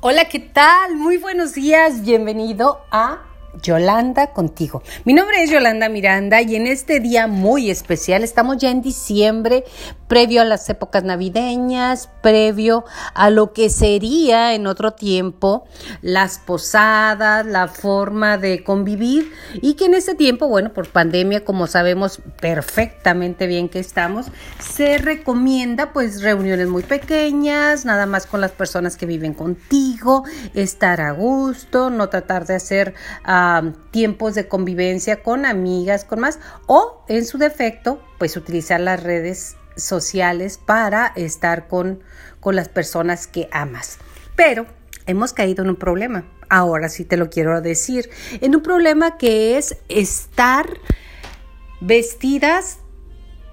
Hola, ¿qué tal? Muy buenos días. Bienvenido a Yolanda contigo. Mi nombre es Yolanda Miranda y en este día muy especial estamos ya en diciembre, previo a las épocas navideñas, previo a lo que sería en otro tiempo las posadas, la forma de convivir y que en este tiempo, bueno, por pandemia, como sabemos perfectamente bien que estamos, se recomienda pues reuniones muy pequeñas, nada más con las personas que viven contigo, estar a gusto, no tratar de hacer tiempos de convivencia con amigas, con más, o en su defecto, pues utilizar las redes sociales para estar con, con las personas que amas. Pero hemos caído en un problema. Ahora sí te lo quiero decir. En un problema que es estar vestidas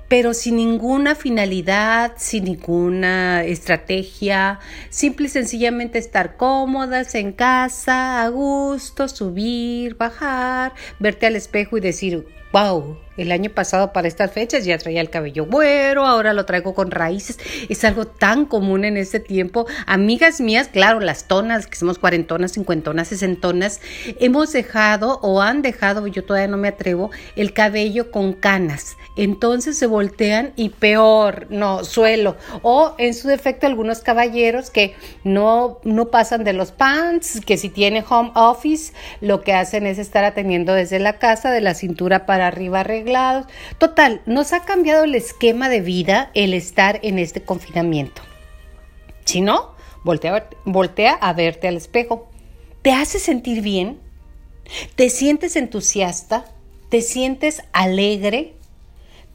pero sin ninguna finalidad, sin ninguna estrategia, simple y sencillamente estar cómodas en casa, a gusto, subir, bajar, verte al espejo y decir, wow, el año pasado para estas fechas ya traía el cabello güero, ahora lo traigo con raíces. Es algo tan común en este tiempo. Amigas mías, claro, las tonas, que somos cuarentonas, cincuentonas, sesentonas, hemos dejado o han dejado, yo todavía no me atrevo, el cabello con canas. Entonces se voltean y peor, no, suelo. O en su defecto algunos caballeros que no, no pasan de los pants, que si tiene home office, lo que hacen es estar atendiendo desde la casa, de la cintura para arriba Total, nos ha cambiado el esquema de vida el estar en este confinamiento. Si no, voltea, voltea a verte al espejo. ¿Te hace sentir bien? ¿Te sientes entusiasta? ¿Te sientes alegre?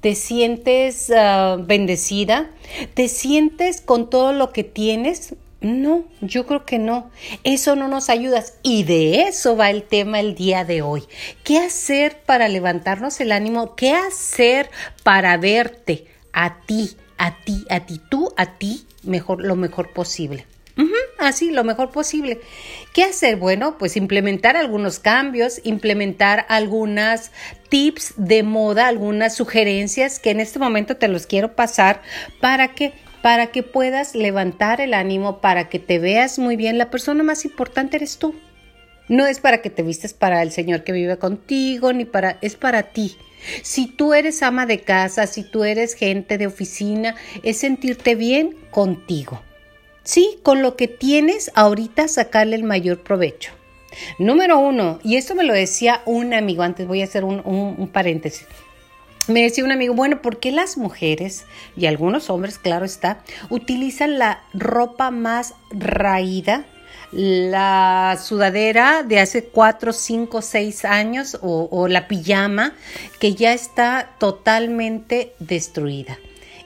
¿Te sientes ah, bendecida? ¿Te sientes con todo lo que tienes? No, yo creo que no. Eso no nos ayuda. Y de eso va el tema el día de hoy. ¿Qué hacer para levantarnos el ánimo? ¿Qué hacer para verte a ti, a ti, a ti, tú, a ti, mejor, lo mejor posible? así, lo mejor posible. ¿Qué hacer? Bueno, pues implementar algunos cambios, implementar algunas tips de moda, algunas sugerencias que en este momento te los quiero pasar para que para que puedas levantar el ánimo, para que te veas muy bien. La persona más importante eres tú. No es para que te vistes para el Señor que vive contigo, ni para, es para ti. Si tú eres ama de casa, si tú eres gente de oficina, es sentirte bien contigo. Sí, con lo que tienes ahorita sacarle el mayor provecho. Número uno, y esto me lo decía un amigo, antes voy a hacer un, un paréntesis. Me decía un amigo, bueno, ¿por qué las mujeres y algunos hombres, claro está, utilizan la ropa más raída? la sudadera de hace 4, 5, 6 años o, o la pijama que ya está totalmente destruida.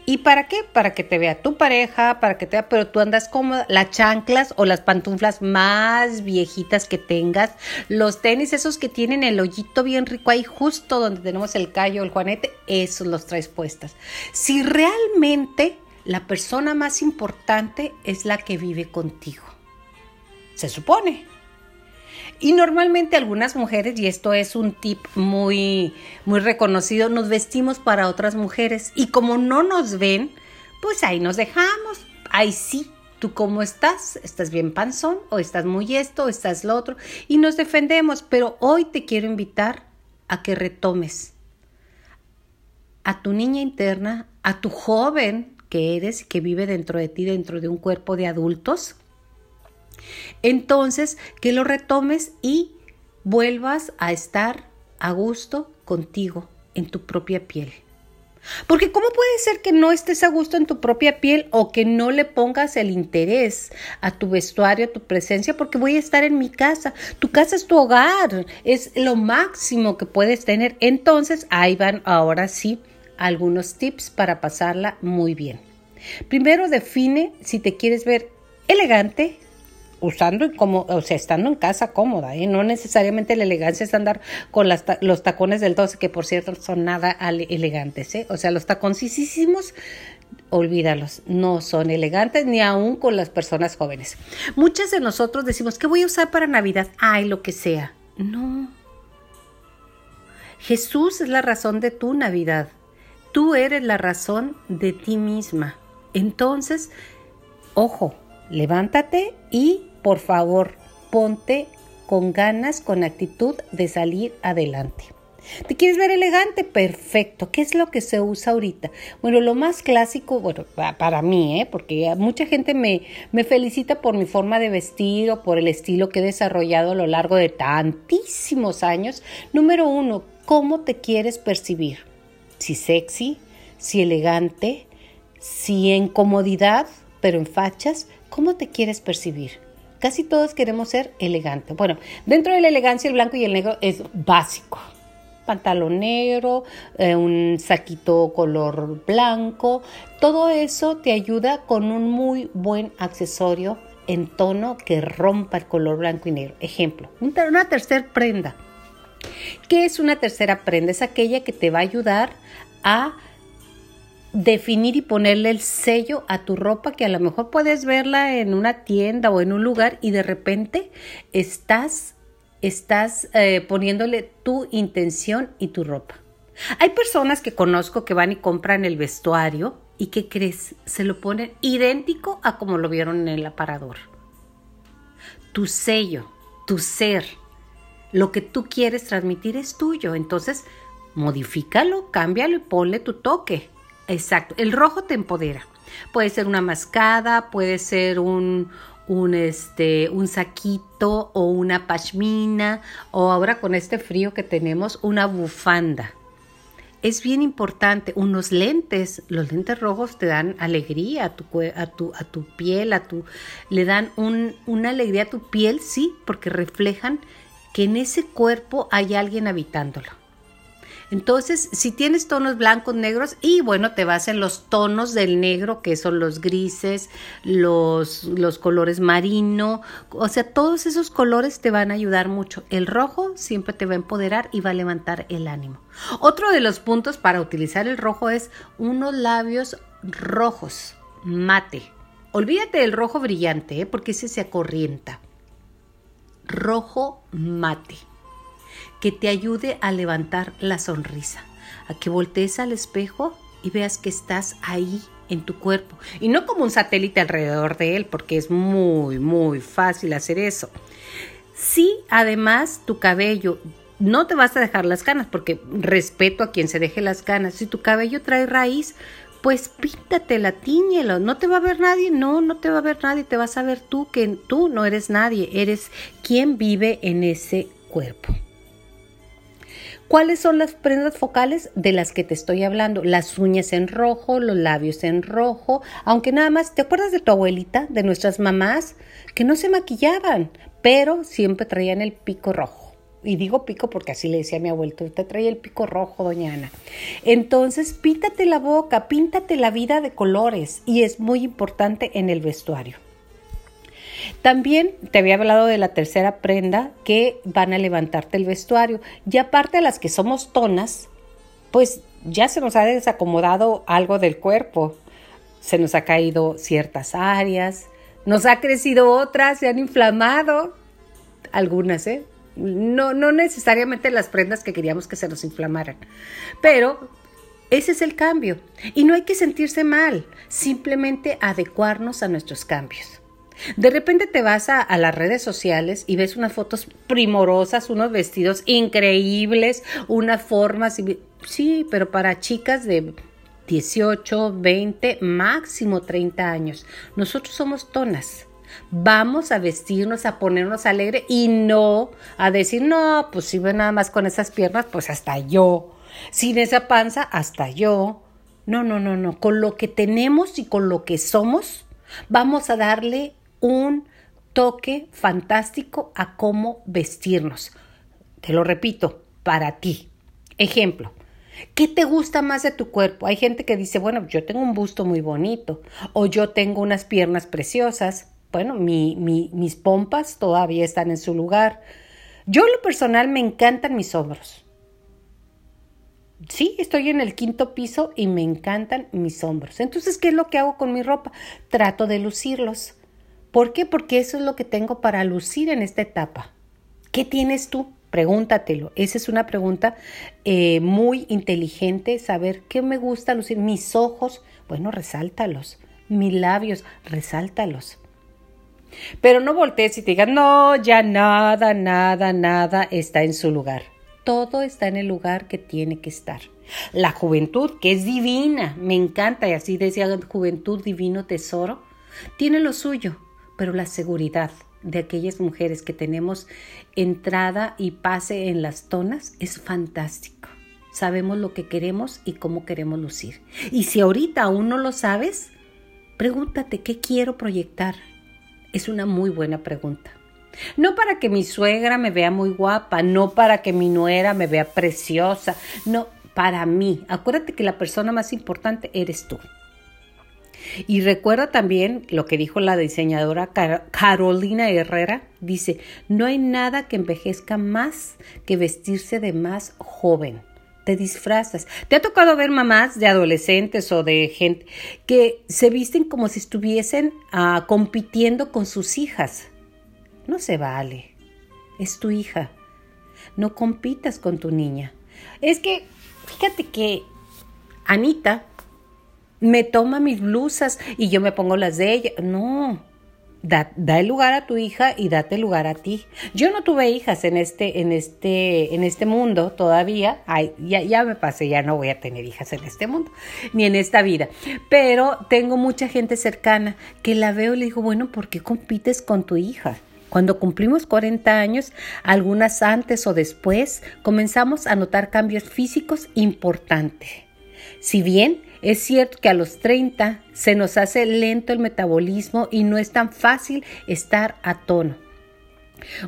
¿Y para qué? Para que te vea tu pareja, para que te vea, pero tú andas cómoda. Las chanclas o las pantuflas más viejitas que tengas, los tenis esos que tienen el hoyito bien rico ahí justo donde tenemos el callo, el juanete, esos los traes puestas. Si realmente la persona más importante es la que vive contigo. Se supone. Y normalmente algunas mujeres, y esto es un tip muy, muy reconocido, nos vestimos para otras mujeres. Y como no nos ven, pues ahí nos dejamos. Ahí sí, ¿Tú cómo estás? ¿Estás bien panzón? ¿O estás muy esto? ¿O estás lo otro? Y nos defendemos, pero hoy te quiero invitar a que retomes a tu niña interna, a tu joven que eres, que vive dentro de ti, dentro de un cuerpo de adultos, entonces, que lo retomes y vuelvas a estar a gusto contigo en tu propia piel. Porque ¿cómo puede ser que no estés a gusto en tu propia piel o que no le pongas el interés a tu vestuario, a tu presencia? Porque voy a estar en mi casa. Tu casa es tu hogar, es lo máximo que puedes tener. Entonces, ahí van ahora sí algunos tips para pasarla muy bien. Primero define si te quieres ver elegante, usando como, o sea, estando en casa cómoda, ¿eh? no necesariamente la elegancia es andar con los tacones del 12, que por cierto son nada elegantes, ¿eh? o sea, los taconcísimos, olvídalos, no son elegantes ni aún con las personas jóvenes. Muchas de nosotros decimos, ¿qué voy a usar para Navidad? Ay, lo que sea. No. Jesús es la razón de tu Navidad. Tú eres la razón de ti misma. Entonces, ojo, levántate y por favor, ponte con ganas, con actitud de salir adelante. ¿Te quieres ver elegante? Perfecto. ¿Qué es lo que se usa ahorita? Bueno, lo más clásico, bueno, para mí, ¿eh? porque mucha gente me, me felicita por mi forma de vestir o por el estilo que he desarrollado a lo largo de tantísimos años. Número uno, ¿cómo te quieres percibir? Si sexy, si elegante, si en comodidad, pero en fachas, ¿cómo te quieres percibir? Casi todos queremos ser elegantes. Bueno, dentro de la elegancia el blanco y el negro es básico. Pantalón negro, eh, un saquito color blanco, todo eso te ayuda con un muy buen accesorio en tono que rompa el color blanco y negro. Ejemplo, una tercera prenda. ¿Qué es una tercera prenda? Es aquella que te va a ayudar a definir y ponerle el sello a tu ropa que a lo mejor puedes verla en una tienda o en un lugar y de repente estás, estás eh, poniéndole tu intención y tu ropa. Hay personas que conozco que van y compran el vestuario y que crees, se lo ponen idéntico a como lo vieron en el aparador. Tu sello, tu ser, lo que tú quieres transmitir es tuyo, entonces modifícalo, cámbialo y ponle tu toque. Exacto, el rojo te empodera. Puede ser una mascada, puede ser un, un, este, un saquito o una pashmina o ahora con este frío que tenemos una bufanda. Es bien importante, unos lentes, los lentes rojos te dan alegría a tu, a tu, a tu piel, a tu, le dan un, una alegría a tu piel, sí, porque reflejan que en ese cuerpo hay alguien habitándolo. Entonces, si tienes tonos blancos, negros, y bueno, te vas en los tonos del negro, que son los grises, los, los colores marino, o sea, todos esos colores te van a ayudar mucho. El rojo siempre te va a empoderar y va a levantar el ánimo. Otro de los puntos para utilizar el rojo es unos labios rojos, mate. Olvídate del rojo brillante, ¿eh? porque ese se acorrienta. Rojo mate que te ayude a levantar la sonrisa, a que voltees al espejo y veas que estás ahí en tu cuerpo y no como un satélite alrededor de él, porque es muy, muy fácil hacer eso. Si además tu cabello no te vas a dejar las canas, porque respeto a quien se deje las canas. Si tu cabello trae raíz, pues píntatela, tiñelo. No te va a ver nadie, no, no te va a ver nadie. Te vas a ver tú que tú no eres nadie, eres quien vive en ese cuerpo. ¿Cuáles son las prendas focales de las que te estoy hablando? Las uñas en rojo, los labios en rojo, aunque nada más, ¿te acuerdas de tu abuelita, de nuestras mamás, que no se maquillaban, pero siempre traían el pico rojo? Y digo pico porque así le decía a mi abuelita, usted trae el pico rojo, doña Ana. Entonces, píntate la boca, píntate la vida de colores y es muy importante en el vestuario. También te había hablado de la tercera prenda que van a levantarte el vestuario. Y aparte de las que somos tonas, pues ya se nos ha desacomodado algo del cuerpo. Se nos ha caído ciertas áreas, nos ha crecido otras, se han inflamado algunas, ¿eh? No, no necesariamente las prendas que queríamos que se nos inflamaran, pero ese es el cambio. Y no hay que sentirse mal, simplemente adecuarnos a nuestros cambios. De repente te vas a, las redes sociales y ves unas fotos primorosas, unos vestidos increíbles, unas formas. Sí, pero para chicas de 18, 20, máximo 30 años. Nosotros somos tonas. Vamos a vestirnos, a ponernos alegre y no a decir, no, pues si ven nada más con esas piernas, pues hasta yo. Sin esa panza, hasta yo. No, no, no, no. Con lo que tenemos y con lo que somos, vamos a darle un toque fantástico a cómo vestirnos. Te lo repito, para ti. Ejemplo, ¿qué te gusta más de tu cuerpo? Hay gente que dice, bueno, yo tengo un busto muy bonito o yo tengo unas piernas preciosas. Bueno, mis pompas todavía están en su lugar. Yo, en lo personal, me encantan mis hombros. Sí, estoy en el quinto piso y me encantan mis hombros. Entonces, ¿qué es lo que hago con mi ropa? Trato de lucirlos. ¿Por qué? Porque eso es lo que tengo para lucir en esta etapa. ¿Qué tienes tú? Pregúntatelo. Esa es una pregunta eh, muy inteligente, saber qué me gusta lucir. Mis ojos, bueno, resáltalos. Mis labios, resáltalos. Pero no voltees y te digas, no, ya nada, nada, nada está en su lugar. Todo está en el lugar que tiene que estar. La juventud, que es divina, me encanta, y así decía juventud, divino tesoro, tiene lo suyo, pero la seguridad de aquellas mujeres que tenemos entrada y pase en las tonas es fantástico. Sabemos lo que queremos y cómo queremos lucir. Y si ahorita aún no lo sabes, pregúntate qué quiero proyectar. Es una muy buena pregunta. No para que mi suegra me vea muy guapa, no para que mi nuera me vea preciosa, no, para mí. Acuérdate que la persona más importante eres tú. Y recuerda también lo que dijo la diseñadora Carolina Herrera. Dice, no hay nada que envejezca más que vestirse de más joven. Te disfrazas. ¿Te ha tocado ver mamás de adolescentes o de gente que se visten como si estuviesen ah, compitiendo con sus hijas? No se vale. Es tu hija. No compitas con tu niña. Es que, fíjate que Anita me toma mis blusas y yo me pongo las de ella. No, da, el lugar a tu hija y date lugar a ti. Yo no tuve hijas en este, en este, en este mundo todavía. Ay, ya, ya me pasé, ya no voy a tener hijas en este mundo, ni en esta vida. Pero tengo mucha gente cercana que la veo y le digo, bueno, ¿por qué compites con tu hija? Cuando cumplimos 40 años, algunas antes o después, comenzamos a notar cambios físicos importantes. Si bien es cierto que a los 30 se nos hace lento el metabolismo y no es tan fácil estar a tono.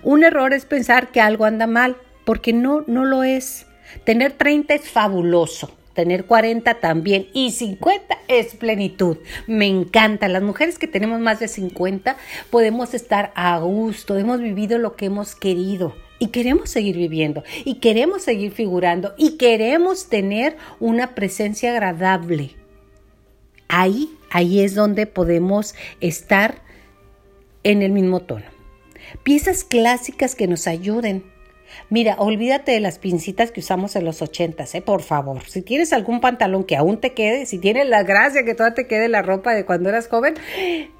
Un error es pensar que algo anda mal, porque no, no lo es. Tener 30 es fabuloso, tener 40 también y 50 es plenitud. Me encanta. Las mujeres que tenemos más de 50 podemos estar a gusto, hemos vivido lo que hemos querido y queremos seguir viviendo y queremos seguir figurando y queremos tener una presencia agradable. Ahí, ahí es donde podemos estar en el mismo tono. Piezas clásicas que nos ayuden. Mira, olvídate de las pincitas que usamos en los ochentas, ¿eh? por favor. Si tienes algún pantalón que aún te quede, si tienes la gracia que todavía te quede la ropa de cuando eras joven,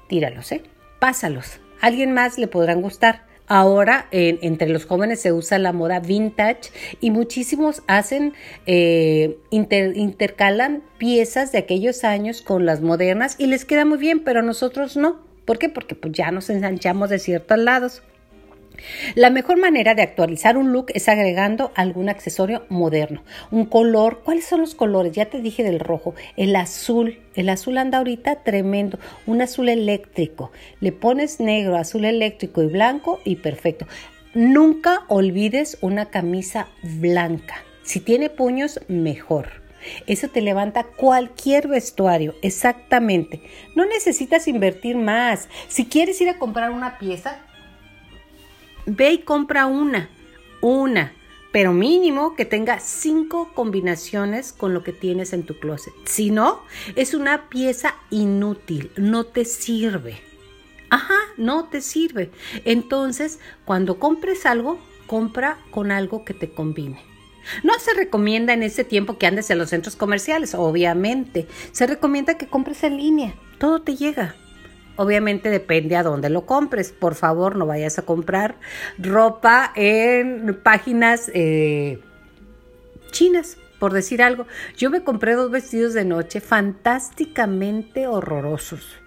tíralos, ¿eh? Pásalos. Alguien más le podrán gustar. Ahora entre los jóvenes se usa la moda vintage y muchísimos hacen, eh, intercalan piezas de aquellos años con las modernas y les queda muy bien, pero nosotros no. ¿Por qué? Porque pues, ya nos ensanchamos de ciertos lados. La mejor manera de actualizar un look es agregando algún accesorio moderno. Un color, ¿cuáles son los colores? Ya te dije del rojo, el azul. El azul anda ahorita tremendo, un azul eléctrico. Le pones negro, azul eléctrico y blanco y perfecto. Nunca olvides una camisa blanca. Si tiene puños, mejor. Eso te levanta cualquier vestuario, exactamente. No necesitas invertir más. Si quieres ir a comprar una pieza, Ve y compra una, una, pero mínimo que tenga cinco combinaciones con lo que tienes en tu closet. Si no, es una pieza inútil, no te sirve. Ajá, no te sirve. Entonces, cuando compres algo, compra con algo que te combine. No se recomienda en ese tiempo que andes en los centros comerciales, obviamente. Se recomienda que compres en línea. Todo te llega. Obviamente depende a dónde lo compres. Por favor, no vayas a comprar ropa en páginas eh, chinas, por decir algo. Yo me compré dos vestidos de noche fantásticamente horrorosos.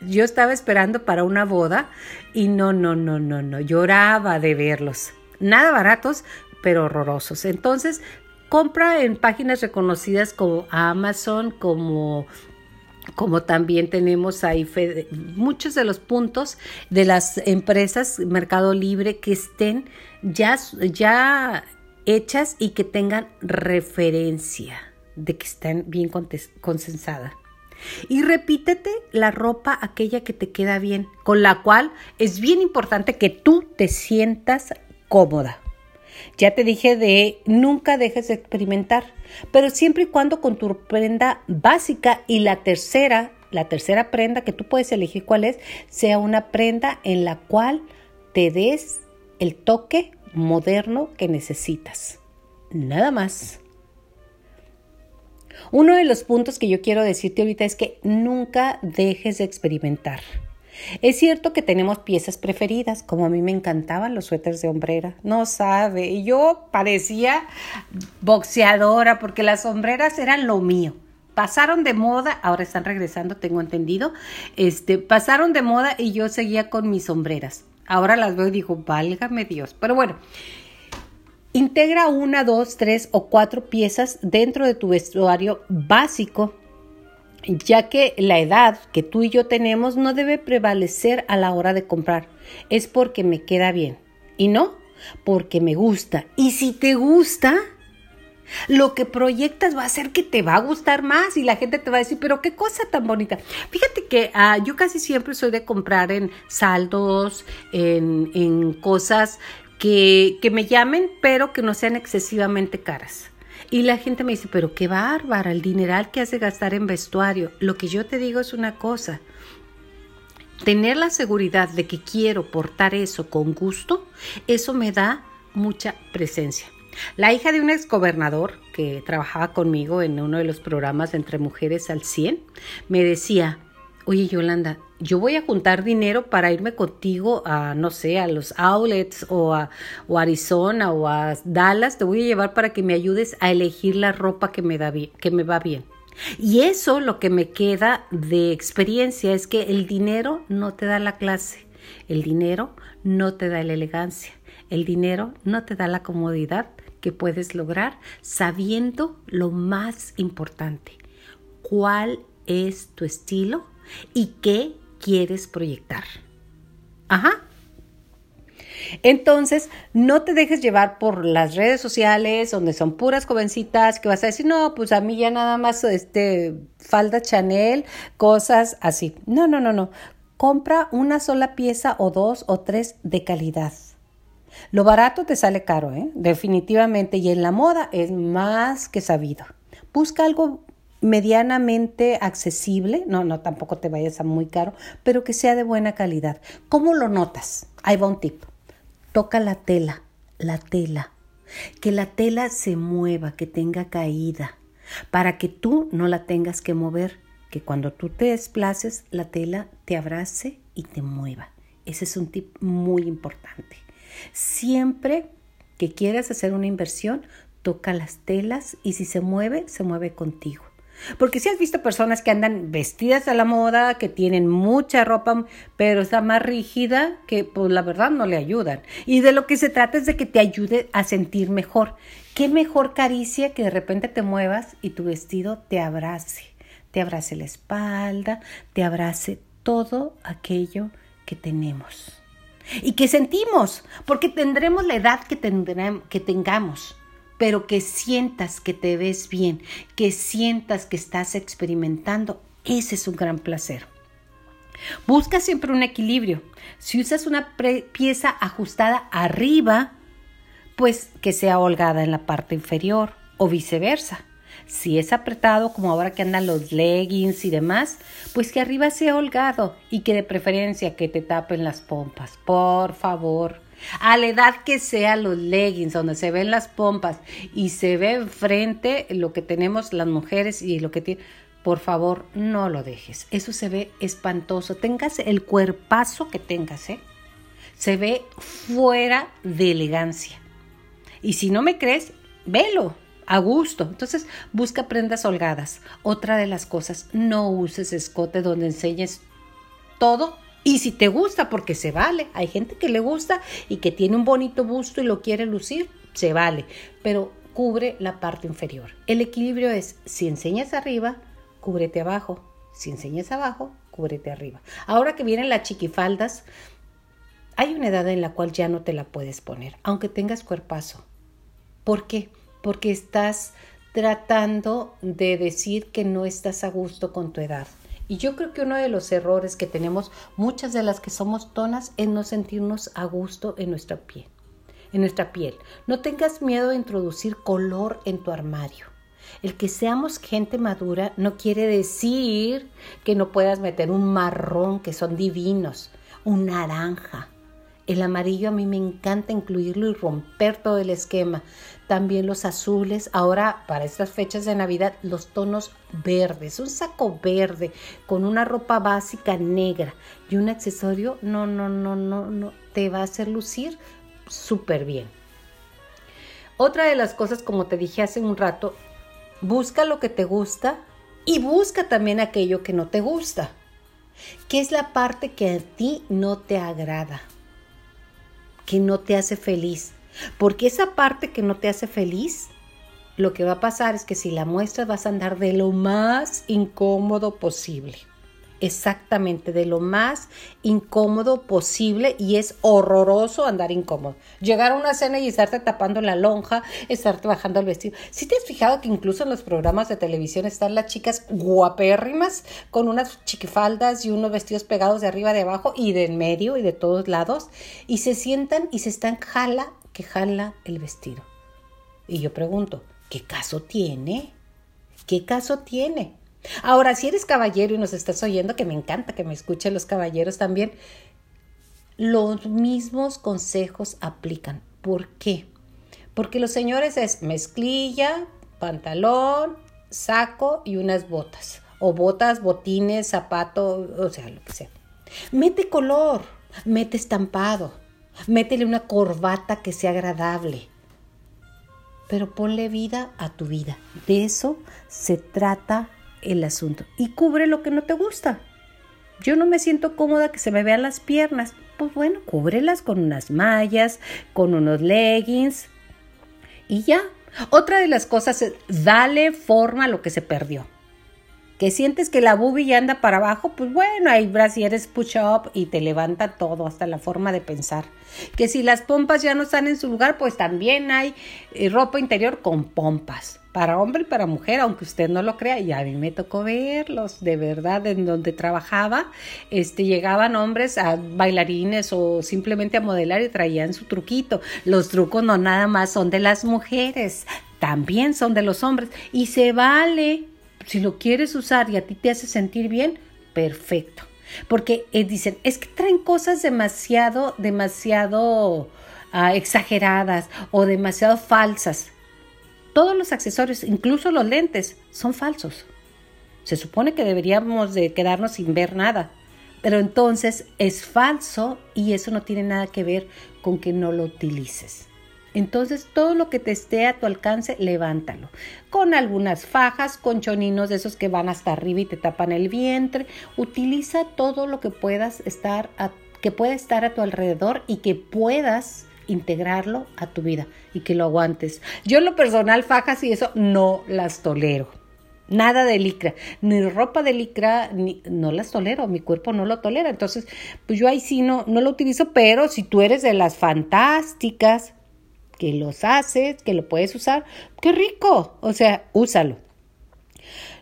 Yo estaba esperando para una boda y no, no, no, no, no. Lloraba de verlos. Nada baratos, pero horrorosos. Entonces, compra en páginas reconocidas como Amazon, como como también tenemos ahí muchos de los puntos de las empresas Mercado Libre que estén ya, ya hechas y que tengan referencia de que están bien consensadas. Y repítete la ropa aquella que te queda bien, con la cual es bien importante que tú te sientas cómoda. Ya te dije de nunca dejes de experimentar, pero siempre y cuando con tu prenda básica y la tercera, la tercera prenda que tú puedes elegir cuál es, sea una prenda en la cual te des el toque moderno que necesitas. Nada más. Uno de los puntos que yo quiero decirte ahorita es que nunca dejes de experimentar. Es cierto que tenemos piezas preferidas, como a mí me encantaban los suéteres de hombrera, no sabe, yo parecía boxeadora porque las sombreras eran lo mío. Pasaron de moda, ahora están regresando, tengo entendido. Este, pasaron de moda y yo seguía con mis sombreras. Ahora las veo y digo, válgame Dios. Pero bueno, integra una, dos, tres o cuatro piezas dentro de tu vestuario básico ya que la edad que tú y yo tenemos no debe prevalecer a la hora de comprar. Es porque me queda bien y no porque me gusta. Y si te gusta, lo que proyectas va a ser que te va a gustar más y la gente te va a decir, pero qué cosa tan bonita. Fíjate que ah, yo casi siempre soy de comprar en saldos, en, en cosas que, que me llamen, pero que no sean excesivamente caras. Y la gente me dice, pero qué bárbara, el dineral que hace gastar en vestuario. Lo que yo te digo es una cosa. Tener la seguridad de que quiero portar eso con gusto, eso me da mucha presencia. La hija de un exgobernador que trabajaba conmigo en uno de los programas Entre Mujeres al 100 me decía, oye Yolanda, yo voy a juntar dinero para irme contigo a, no sé, a los outlets o a, Arizona o a Dallas, te voy a llevar para que me ayudes a elegir la ropa que me, da que me va bien. Y eso lo que me queda de experiencia es que el dinero no te da la clase, el dinero no te da la elegancia, el dinero no te da la comodidad que puedes lograr sabiendo lo más importante, cuál es tu estilo y qué quieres proyectar. Ajá. Entonces, no te dejes llevar por las redes sociales donde son puras jovencitas que vas a decir, no, pues a mí ya nada más este falda Chanel, cosas así. No, no, no, no. Compra una sola pieza o dos o tres de calidad. Lo barato te sale caro, ¿eh? definitivamente, y en la moda es más que sabido. Busca algo medianamente accesible, no, no, tampoco te vayas a muy caro, pero que sea de buena calidad. ¿Cómo lo notas? Ahí va un tip. Toca la tela, la tela. Que la tela se mueva, que tenga caída, para que tú no la tengas que mover, que cuando tú te desplaces, la tela te abrace y te mueva. Ese es un tip muy importante. Siempre que quieras hacer una inversión, toca las telas y si se mueve, se mueve contigo. Porque si has visto personas que andan vestidas a la moda, que tienen mucha ropa, pero está más rígida, que pues la verdad no le ayudan. Y de lo que se trata es de que te ayude a sentir mejor. Qué mejor caricia que de repente te muevas y tu vestido te abrace. Te abrace la espalda, te abrace todo aquello que tenemos. Y que sentimos, porque tendremos la edad que, que tengamos pero que sientas que te ves bien, que sientas que estás experimentando, ese es un gran placer. Busca siempre un equilibrio. Si usas una pieza ajustada arriba, pues que sea holgada en la parte inferior o viceversa. Si es apretado, como ahora que andan los leggings y demás, pues que arriba sea holgado y que de preferencia que te tapen las pompas. Por favor, a la edad que sea los leggings, donde se ven las pompas y se ve enfrente lo que tenemos las mujeres y lo que tiene, por favor, no lo dejes. Eso se ve espantoso. Tengas el cuerpazo que tengas, ¿eh? Se ve fuera de elegancia. Y si no me crees, velo a gusto. Entonces, busca prendas holgadas. Otra de las cosas, no uses escote donde enseñes todo y si te gusta, porque se vale, hay gente que le gusta y que tiene un bonito busto y lo quiere lucir, se vale, pero cubre la parte inferior. El equilibrio es, si enseñas arriba, cúbrete abajo, si enseñas abajo, cúbrete arriba. Ahora que vienen las chiquifaldas, hay una edad en la cual ya no te la puedes poner, aunque tengas cuerpazo. ¿Por qué? Porque estás tratando de decir que no estás a gusto con tu edad. Y yo creo que uno de los errores que tenemos muchas de las que somos tonas es no sentirnos a gusto en nuestra piel. En nuestra piel. No tengas miedo de introducir color en tu armario. El que seamos gente madura no quiere decir que no puedas meter un marrón, que son divinos, un naranja. El amarillo a mí me encanta incluirlo y romper todo el esquema. También los azules. Ahora, para estas fechas de Navidad, los tonos verdes. Un saco verde con una ropa básica negra y un accesorio. No, no, no, no, no. Te va a hacer lucir súper bien. Otra de las cosas, como te dije hace un rato, busca lo que te gusta y busca también aquello que no te gusta. ¿Qué es la parte que a ti no te agrada? Que no te hace feliz. Porque esa parte que no te hace feliz, lo que va a pasar es que si la muestras vas a andar de lo más incómodo posible exactamente de lo más incómodo posible y es horroroso andar incómodo. Llegar a una cena y estarte tapando la lonja, estarte bajando el vestido. Si te has fijado que incluso en los programas de televisión están las chicas guapérrimas con unas chiquifaldas y unos vestidos pegados de arriba, de abajo y de en medio y de todos lados y se sientan y se están jala que jala el vestido. Y yo pregunto, ¿qué caso tiene? ¿Qué caso tiene? Ahora, si eres caballero y nos estás oyendo, que me encanta que me escuchen los caballeros también, los mismos consejos aplican. ¿Por qué? Porque los señores es mezclilla, pantalón, saco y unas botas. O botas, botines, zapato, o sea, lo que sea. Mete color, mete estampado, métele una corbata que sea agradable. Pero ponle vida a tu vida. De eso se trata el asunto y cubre lo que no te gusta. Yo no me siento cómoda que se me vean las piernas. Pues bueno, cúbrelas con unas mallas, con unos leggings y ya. Otra de las cosas es dale forma a lo que se perdió. Que sientes que la boobie ya anda para abajo, pues bueno, hay brasieres push-up y te levanta todo, hasta la forma de pensar. Que si las pompas ya no están en su lugar, pues también hay eh, ropa interior con pompas para hombre y para mujer, aunque usted no lo crea, y a mí me tocó verlos, de verdad, en donde trabajaba, este, llegaban hombres a bailarines o simplemente a modelar y traían su truquito. Los trucos no nada más son de las mujeres, también son de los hombres, y se vale, si lo quieres usar y a ti te hace sentir bien, perfecto. Porque eh, dicen, es que traen cosas demasiado, demasiado ah, exageradas o demasiado falsas todos los accesorios, incluso los lentes, son falsos. Se supone que deberíamos de quedarnos sin ver nada, pero entonces es falso y eso no tiene nada que ver con que no lo utilices. Entonces todo lo que te esté a tu alcance, levántalo. Con algunas fajas, con choninos de esos que van hasta arriba y te tapan el vientre. Utiliza todo lo que puedas estar que pueda estar a tu alrededor y que puedas integrarlo a tu vida y que lo aguantes. Yo en lo personal, fajas y eso no las tolero. Nada de licra, ni ropa de licra, ni, no las tolero, mi cuerpo no lo tolera. Entonces, pues yo ahí sí no, no lo utilizo, pero si tú eres de las fantásticas que los haces, que lo puedes usar, qué rico, o sea, úsalo.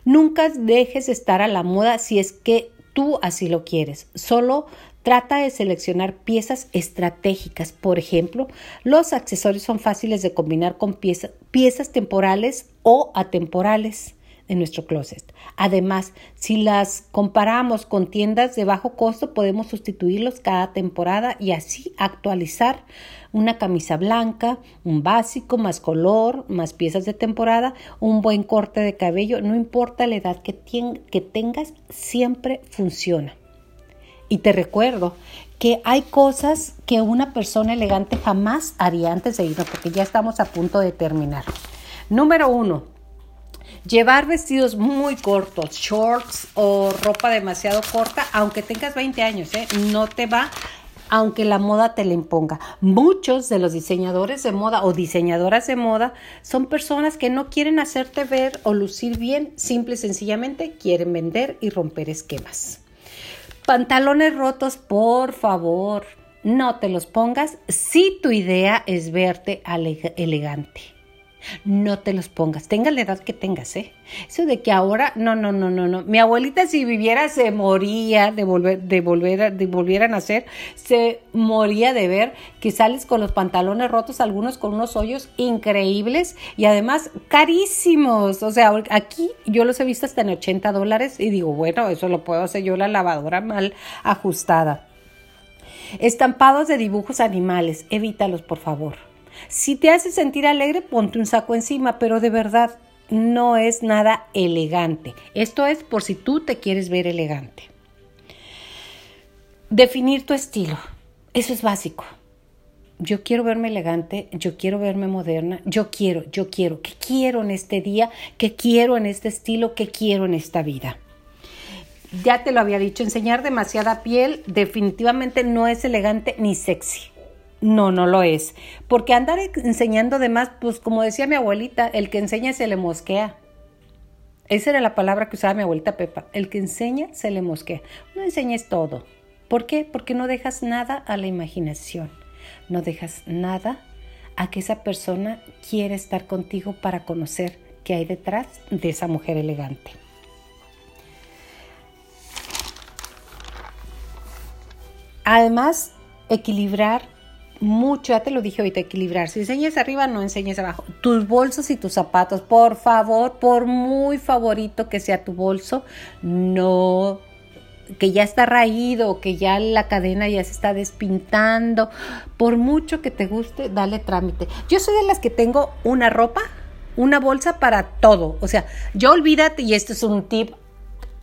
Nunca dejes de estar a la moda si es que tú así lo quieres. Solo Trata de seleccionar piezas estratégicas. Por ejemplo, los accesorios son fáciles de combinar con piezas temporales o atemporales en nuestro closet. Además, si las comparamos con tiendas de bajo costo, podemos sustituirlos cada temporada y así actualizar una camisa blanca, un básico, más color, más piezas de temporada, un buen corte de cabello, no importa la edad que, que tengas, siempre funciona. Y te recuerdo que hay cosas que una persona elegante jamás haría antes de irnos, porque ya estamos a punto de terminar. Número uno, llevar vestidos muy cortos, shorts o ropa demasiado corta, aunque tengas 20 años, ¿eh? no te va aunque la moda te la imponga. Muchos de los diseñadores de moda o diseñadoras de moda son personas que no quieren hacerte ver o lucir bien, simple y sencillamente quieren vender y romper esquemas. Pantalones rotos, por favor, no te los pongas. Si tu idea es verte elegante no te los pongas, tenga la edad que tengas, ¿eh? Eso de que ahora, no, no, no, no, no. Mi abuelita si viviera se moría de volver, de volver, de volver a nacer, se moría de ver que sales con los pantalones rotos, algunos con unos hoyos increíbles y además carísimos. O sea, aquí yo los he visto hasta en 80 dólares y digo, bueno, eso lo puedo hacer yo la lavadora mal ajustada. Estampados de dibujos animales, evítalos por favor. Si te hace sentir alegre, ponte un saco encima, pero de verdad no es nada elegante. Esto es por si tú te quieres ver elegante. Definir tu estilo. Eso es básico. Yo quiero verme elegante, yo quiero verme moderna, yo quiero, yo quiero, ¿qué quiero en este día? ¿Qué quiero en este estilo? ¿Qué quiero en esta vida? Ya te lo había dicho, enseñar demasiada piel definitivamente no es elegante ni sexy. No, no lo es. Porque andar enseñando de más, pues como decía mi abuelita, el que enseña se le mosquea. Esa era la palabra que usaba mi abuelita Pepa. El que enseña se le mosquea. No enseñes todo. ¿Por qué? Porque no dejas nada a la imaginación. No dejas nada a que esa persona quiera estar contigo para conocer qué hay detrás de esa mujer elegante. Además, equilibrar mucho, ya te lo dije ahorita, equilibrar. Si enseñas arriba, no enseñes abajo. Tus bolsos y tus zapatos, por favor, por muy favorito que sea tu bolso, no que ya está raído, que ya la cadena ya se está despintando, por mucho que te guste, dale trámite. Yo soy de las que tengo una ropa, una bolsa para todo. O sea, yo olvídate, y este es un tip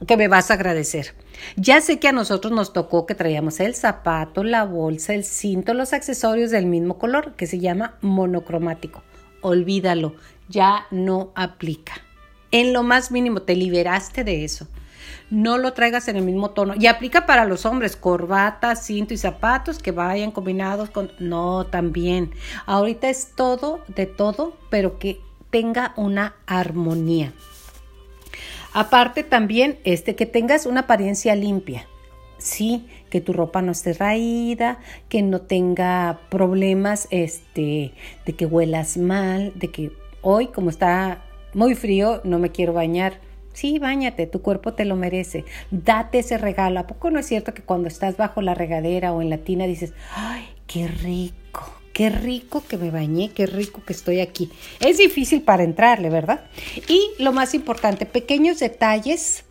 que me vas a agradecer. Ya sé que a nosotros nos tocó que traíamos el zapato, la bolsa, el cinto, los accesorios del mismo color, que se llama monocromático. Olvídalo, ya no aplica. En lo más mínimo te liberaste de eso no lo traigas en el mismo tono. Y aplica para los hombres, corbata, cinto y zapatos que vayan combinados con... No, también. Ahorita es todo de todo, pero que tenga una armonía. Aparte también, este, que tengas una apariencia limpia. Sí, que tu ropa no esté raída, que no tenga problemas, este, de que huelas mal, de que hoy como está muy frío no me quiero bañar Sí, bañate, tu cuerpo te lo merece. Date ese regalo. ¿A poco no es cierto que cuando estás bajo la regadera o en la tina dices, ay, qué rico, qué rico que me bañé, qué rico que estoy aquí? Es difícil para entrarle, ¿verdad? Y lo más importante, pequeños detalles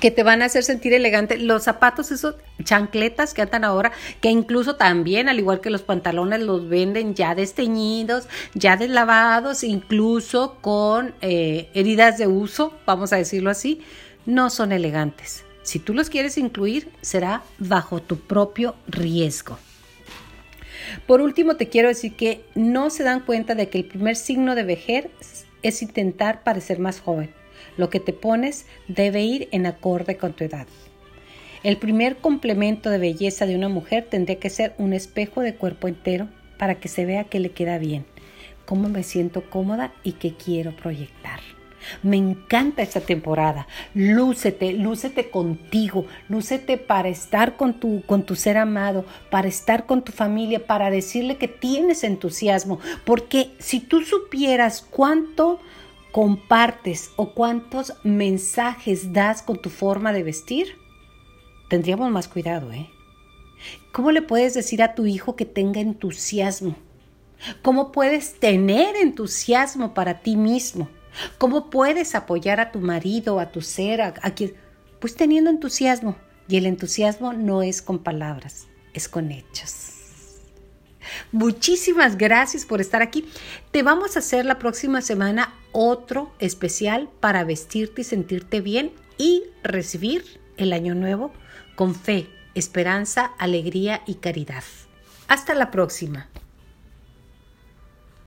que te van a hacer sentir elegante. Los zapatos, esos chancletas que andan ahora, que incluso también, al igual que los pantalones, los venden ya desteñidos, ya deslavados, incluso con eh, heridas de uso, vamos a decirlo así, no son elegantes. Si tú los quieres incluir, será bajo tu propio riesgo. Por último, te quiero decir que no se dan cuenta de que el primer signo de vejez es intentar parecer más joven. Lo que te pones debe ir en acorde con tu edad. El primer complemento de belleza de una mujer tendría que ser un espejo de cuerpo entero para que se vea que le queda bien, cómo me siento cómoda y qué quiero proyectar. Me encanta esta temporada. Lúcete, lúcete contigo, lúcete para estar con tu, con tu ser amado, para estar con tu familia, para decirle que tienes entusiasmo. Porque si tú supieras cuánto compartes o cuántos mensajes das con tu forma de vestir, tendríamos más cuidado, ¿eh? ¿Cómo le puedes decir a tu hijo que tenga entusiasmo? ¿Cómo puedes tener entusiasmo para ti mismo? ¿Cómo puedes apoyar a tu marido, a tu ser, a, a quien? Pues teniendo entusiasmo. Y el entusiasmo no es con palabras, es con hechos. Muchísimas gracias por estar aquí. Te vamos a hacer la próxima semana otro especial para vestirte y sentirte bien y recibir el año nuevo con fe, esperanza, alegría y caridad. Hasta la próxima.